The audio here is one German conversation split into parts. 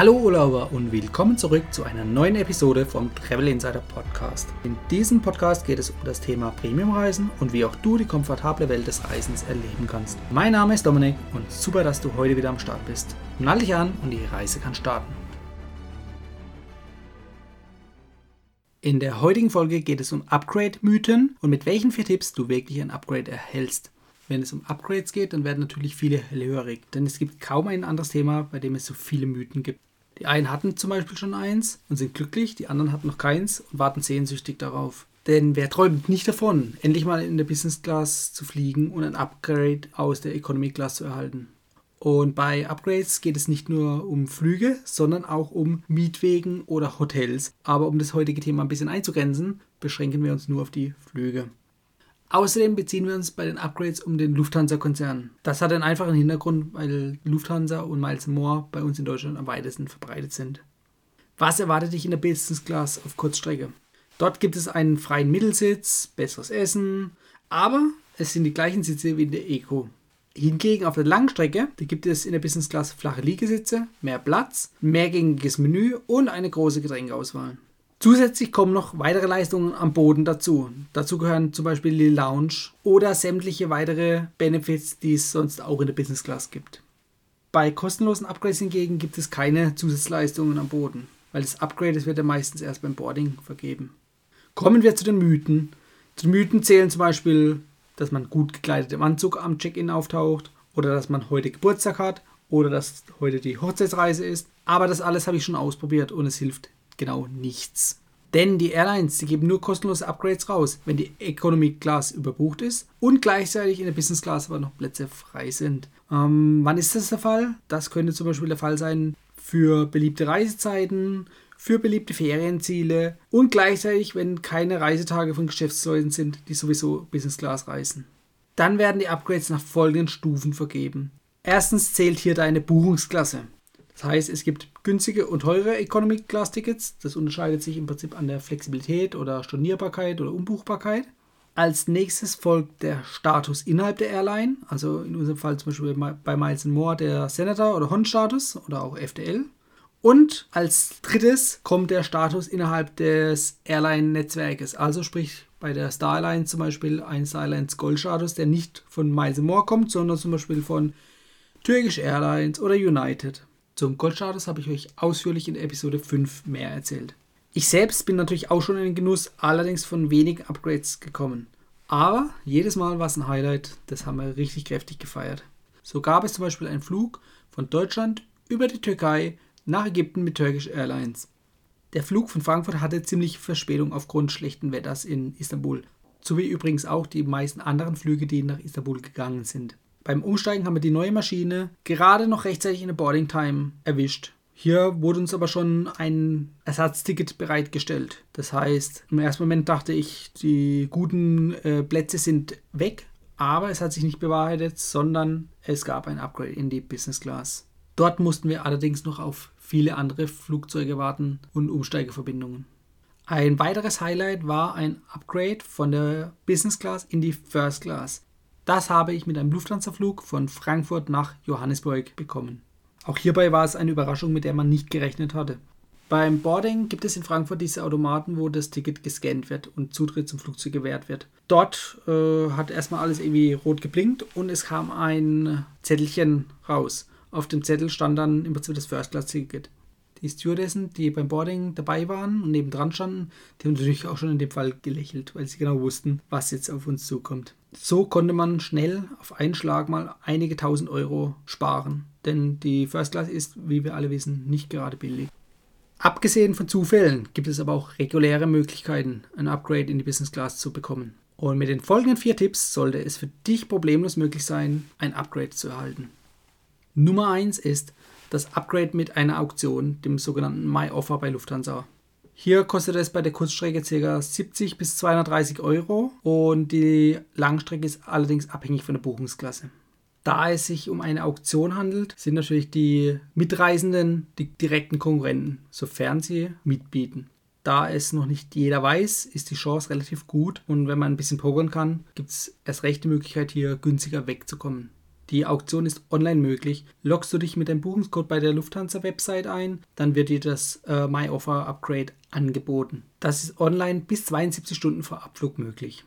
Hallo Urlauber und willkommen zurück zu einer neuen Episode vom Travel Insider Podcast. In diesem Podcast geht es um das Thema Premiumreisen und wie auch du die komfortable Welt des Reisens erleben kannst. Mein Name ist Dominik und super, dass du heute wieder am Start bist. Nall dich an und die Reise kann starten. In der heutigen Folge geht es um Upgrade-Mythen und mit welchen vier Tipps du wirklich ein Upgrade erhältst. Wenn es um Upgrades geht, dann werden natürlich viele hellhörig, denn es gibt kaum ein anderes Thema, bei dem es so viele Mythen gibt. Die einen hatten zum Beispiel schon eins und sind glücklich, die anderen hatten noch keins und warten sehnsüchtig darauf. Denn wer träumt nicht davon, endlich mal in der Business Class zu fliegen und ein Upgrade aus der Economy Class zu erhalten? Und bei Upgrades geht es nicht nur um Flüge, sondern auch um Mietwegen oder Hotels. Aber um das heutige Thema ein bisschen einzugrenzen, beschränken wir uns nur auf die Flüge. Außerdem beziehen wir uns bei den Upgrades um den Lufthansa-Konzern. Das hat einen einfachen Hintergrund, weil Lufthansa und Miles More bei uns in Deutschland am weitesten verbreitet sind. Was erwartet dich in der Business Class auf Kurzstrecke? Dort gibt es einen freien Mittelsitz, besseres Essen, aber es sind die gleichen Sitze wie in der Eco. Hingegen auf der Langstrecke gibt es in der Business Class flache Liegesitze, mehr Platz, mehrgängiges Menü und eine große Getränkeauswahl. Zusätzlich kommen noch weitere Leistungen am Boden dazu. Dazu gehören zum Beispiel die Lounge oder sämtliche weitere Benefits, die es sonst auch in der Business Class gibt. Bei kostenlosen Upgrades hingegen gibt es keine Zusatzleistungen am Boden, weil das Upgrade wird ja meistens erst beim Boarding vergeben. Kommen wir zu den Mythen. Zu den Mythen zählen zum Beispiel, dass man gut gekleidet im Anzug am Check-in auftaucht oder dass man heute Geburtstag hat oder dass heute die Hochzeitsreise ist. Aber das alles habe ich schon ausprobiert und es hilft genau nichts. Denn die Airlines, die geben nur kostenlose Upgrades raus, wenn die Economy Class überbucht ist und gleichzeitig in der Business Class aber noch Plätze frei sind. Ähm, wann ist das der Fall? Das könnte zum Beispiel der Fall sein für beliebte Reisezeiten, für beliebte Ferienziele und gleichzeitig, wenn keine Reisetage von Geschäftsleuten sind, die sowieso Business Class reisen. Dann werden die Upgrades nach folgenden Stufen vergeben. Erstens zählt hier deine Buchungsklasse. Das heißt, es gibt günstige und teure Economy Class Tickets. Das unterscheidet sich im Prinzip an der Flexibilität oder Stornierbarkeit oder Umbuchbarkeit. Als nächstes folgt der Status innerhalb der Airline, also in unserem Fall zum Beispiel bei Miles More der Senator oder Hon-Status oder auch FDL. Und als drittes kommt der Status innerhalb des Airline-Netzwerkes, also sprich bei der Star Alliance zum Beispiel ein Star Alliance Gold-Status, der nicht von Miles More kommt, sondern zum Beispiel von Turkish Airlines oder United. Zum Goldstatus habe ich euch ausführlich in Episode 5 mehr erzählt. Ich selbst bin natürlich auch schon in den Genuss, allerdings von wenigen Upgrades gekommen. Aber jedes Mal war es ein Highlight, das haben wir richtig kräftig gefeiert. So gab es zum Beispiel einen Flug von Deutschland über die Türkei nach Ägypten mit Turkish Airlines. Der Flug von Frankfurt hatte ziemlich Verspätung aufgrund schlechten Wetters in Istanbul, so wie übrigens auch die meisten anderen Flüge, die nach Istanbul gegangen sind. Beim Umsteigen haben wir die neue Maschine gerade noch rechtzeitig in der Boarding Time erwischt. Hier wurde uns aber schon ein Ersatzticket bereitgestellt. Das heißt, im ersten Moment dachte ich, die guten äh, Plätze sind weg, aber es hat sich nicht bewahrheitet, sondern es gab ein Upgrade in die Business Class. Dort mussten wir allerdings noch auf viele andere Flugzeuge warten und Umsteigeverbindungen. Ein weiteres Highlight war ein Upgrade von der Business Class in die First Class. Das habe ich mit einem Lufthansa-Flug von Frankfurt nach Johannesburg bekommen. Auch hierbei war es eine Überraschung, mit der man nicht gerechnet hatte. Beim Boarding gibt es in Frankfurt diese Automaten, wo das Ticket gescannt wird und Zutritt zum Flugzeug gewährt wird. Dort äh, hat erstmal alles irgendwie rot geblinkt und es kam ein Zettelchen raus. Auf dem Zettel stand dann im Prinzip das First-Class-Ticket. Die Stewardessen, die beim Boarding dabei waren und nebendran standen, die haben natürlich auch schon in dem Fall gelächelt, weil sie genau wussten, was jetzt auf uns zukommt. So konnte man schnell auf einen Schlag mal einige tausend Euro sparen, denn die First Class ist, wie wir alle wissen, nicht gerade billig. Abgesehen von Zufällen gibt es aber auch reguläre Möglichkeiten, ein Upgrade in die Business Class zu bekommen. Und mit den folgenden vier Tipps sollte es für dich problemlos möglich sein, ein Upgrade zu erhalten. Nummer 1 ist, das Upgrade mit einer Auktion, dem sogenannten My Offer bei Lufthansa. Hier kostet es bei der Kurzstrecke ca. 70 bis 230 Euro und die Langstrecke ist allerdings abhängig von der Buchungsklasse. Da es sich um eine Auktion handelt, sind natürlich die Mitreisenden die direkten Konkurrenten, sofern sie mitbieten. Da es noch nicht jeder weiß, ist die Chance relativ gut und wenn man ein bisschen pokern kann, gibt es erst recht die Möglichkeit, hier günstiger wegzukommen. Die Auktion ist online möglich. Loggst du dich mit dem Buchungscode bei der Lufthansa-Website ein, dann wird dir das äh, My Offer Upgrade angeboten. Das ist online bis 72 Stunden vor Abflug möglich.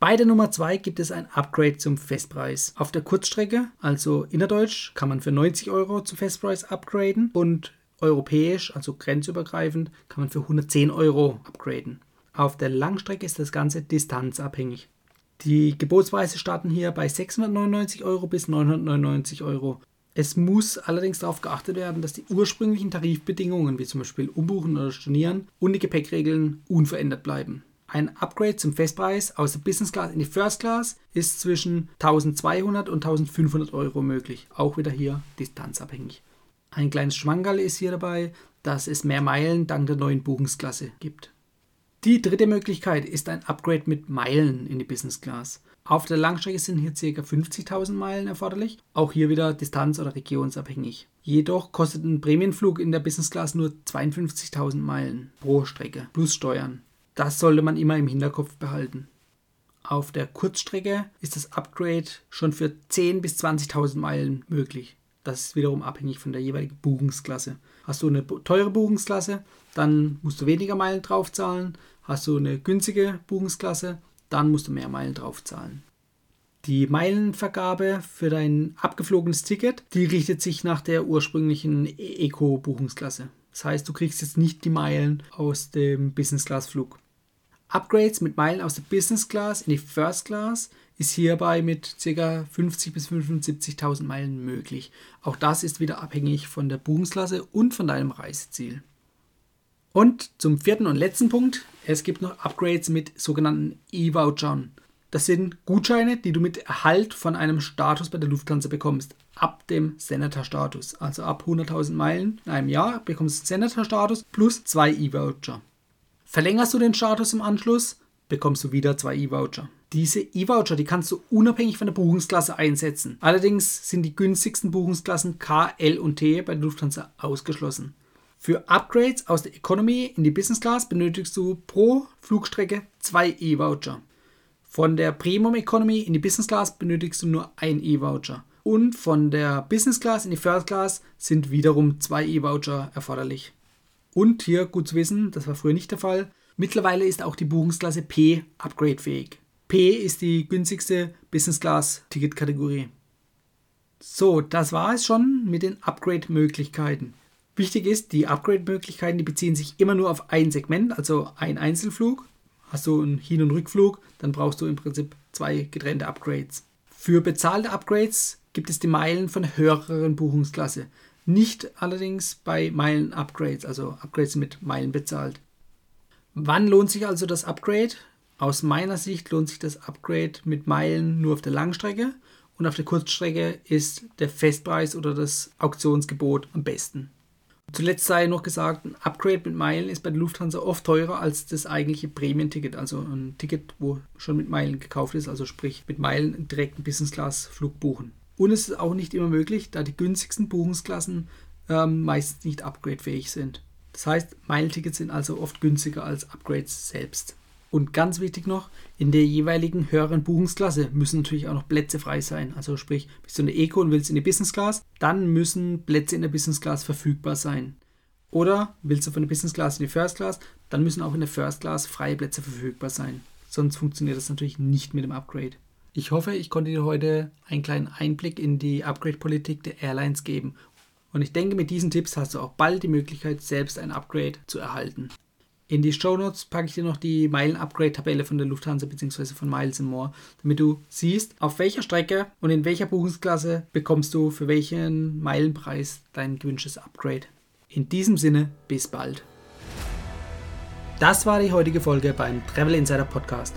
Bei der Nummer 2 gibt es ein Upgrade zum Festpreis. Auf der Kurzstrecke, also innerdeutsch, kann man für 90 Euro zum Festpreis upgraden und europäisch, also grenzübergreifend, kann man für 110 Euro upgraden. Auf der Langstrecke ist das Ganze distanzabhängig. Die Gebotspreise starten hier bei 699 Euro bis 999 Euro. Es muss allerdings darauf geachtet werden, dass die ursprünglichen Tarifbedingungen, wie zum Beispiel Umbuchen oder Stornieren, und die Gepäckregeln unverändert bleiben. Ein Upgrade zum Festpreis aus der Business Class in die First Class ist zwischen 1200 und 1500 Euro möglich. Auch wieder hier distanzabhängig. Ein kleines Schmankerl ist hier dabei, dass es mehr Meilen dank der neuen Buchungsklasse gibt. Die dritte Möglichkeit ist ein Upgrade mit Meilen in die Business Class. Auf der Langstrecke sind hier ca. 50.000 Meilen erforderlich, auch hier wieder distanz- oder regionsabhängig. Jedoch kostet ein Prämienflug in der Business Class nur 52.000 Meilen pro Strecke plus Steuern. Das sollte man immer im Hinterkopf behalten. Auf der Kurzstrecke ist das Upgrade schon für 10.000 bis 20.000 Meilen möglich. Das ist wiederum abhängig von der jeweiligen Buchungsklasse. Hast du eine teure Buchungsklasse, dann musst du weniger Meilen draufzahlen. Hast du eine günstige Buchungsklasse, dann musst du mehr Meilen draufzahlen. Die Meilenvergabe für dein abgeflogenes Ticket, die richtet sich nach der ursprünglichen Eco-Buchungsklasse. Das heißt, du kriegst jetzt nicht die Meilen aus dem Business-Class-Flug. Upgrades mit Meilen aus der Business Class in die First Class ist hierbei mit ca. 50.000 bis 75.000 Meilen möglich. Auch das ist wieder abhängig von der Buchungsklasse und von deinem Reiseziel. Und zum vierten und letzten Punkt, es gibt noch Upgrades mit sogenannten E-Vouchern. Das sind Gutscheine, die du mit Erhalt von einem Status bei der Lufthansa bekommst, ab dem Senator-Status. Also ab 100.000 Meilen in einem Jahr bekommst du Senator-Status plus zwei E-Voucher. Verlängerst du den Status im Anschluss, bekommst du wieder zwei E-Voucher. Diese E-Voucher, die kannst du unabhängig von der Buchungsklasse einsetzen. Allerdings sind die günstigsten Buchungsklassen K, L und T bei der Lufthansa ausgeschlossen. Für Upgrades aus der Economy in die Business Class benötigst du pro Flugstrecke zwei E-Voucher. Von der Premium Economy in die Business Class benötigst du nur ein E-Voucher. Und von der Business Class in die First Class sind wiederum zwei E-Voucher erforderlich. Und hier gut zu wissen, das war früher nicht der Fall, mittlerweile ist auch die Buchungsklasse P upgradefähig. P ist die günstigste Business Class Ticketkategorie. So, das war es schon mit den Upgrade-Möglichkeiten. Wichtig ist, die Upgrade-Möglichkeiten, die beziehen sich immer nur auf ein Segment, also ein Einzelflug. Hast du einen Hin- und Rückflug, dann brauchst du im Prinzip zwei getrennte Upgrades. Für bezahlte Upgrades gibt es die Meilen von höheren Buchungsklasse. Nicht allerdings bei Meilen-Upgrades, also Upgrades mit Meilen bezahlt. Wann lohnt sich also das Upgrade? Aus meiner Sicht lohnt sich das Upgrade mit Meilen nur auf der Langstrecke und auf der Kurzstrecke ist der Festpreis oder das Auktionsgebot am besten. Zuletzt sei noch gesagt, ein Upgrade mit Meilen ist bei der Lufthansa oft teurer als das eigentliche Prämienticket, also ein Ticket, wo schon mit Meilen gekauft ist, also sprich mit Meilen direkt einen Business-Class-Flug buchen. Und es ist auch nicht immer möglich, da die günstigsten Buchungsklassen ähm, meistens nicht upgradefähig sind. Das heißt, Meilentickets sind also oft günstiger als Upgrades selbst. Und ganz wichtig noch, in der jeweiligen höheren Buchungsklasse müssen natürlich auch noch Plätze frei sein. Also sprich, bist du in der Eco und willst in die Business Class, dann müssen Plätze in der Business Class verfügbar sein. Oder willst du von der Business Class in die First Class, dann müssen auch in der First Class freie Plätze verfügbar sein. Sonst funktioniert das natürlich nicht mit dem Upgrade. Ich hoffe, ich konnte dir heute einen kleinen Einblick in die Upgrade-Politik der Airlines geben. Und ich denke, mit diesen Tipps hast du auch bald die Möglichkeit, selbst ein Upgrade zu erhalten. In die Show Notes packe ich dir noch die Meilen-Upgrade-Tabelle von der Lufthansa bzw. von Miles More, damit du siehst, auf welcher Strecke und in welcher Buchungsklasse bekommst du für welchen Meilenpreis dein gewünschtes Upgrade. In diesem Sinne, bis bald. Das war die heutige Folge beim Travel Insider Podcast.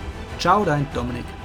Ciao, dein Dominik.